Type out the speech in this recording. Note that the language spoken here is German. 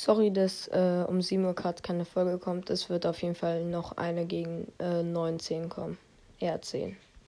Sorry, dass äh, um 7 Uhr gerade keine Folge kommt. Es wird auf jeden Fall noch eine gegen äh, 19 kommen. Eher 10.